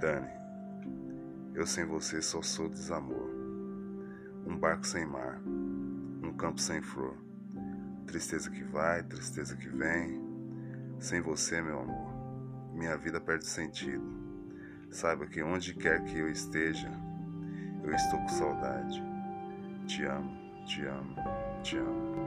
Dani, eu sem você só sou desamor. Um barco sem mar, um campo sem flor. Tristeza que vai, tristeza que vem. Sem você, meu amor, minha vida perde sentido. Saiba que onde quer que eu esteja, eu estou com saudade. Te amo, te amo, te amo.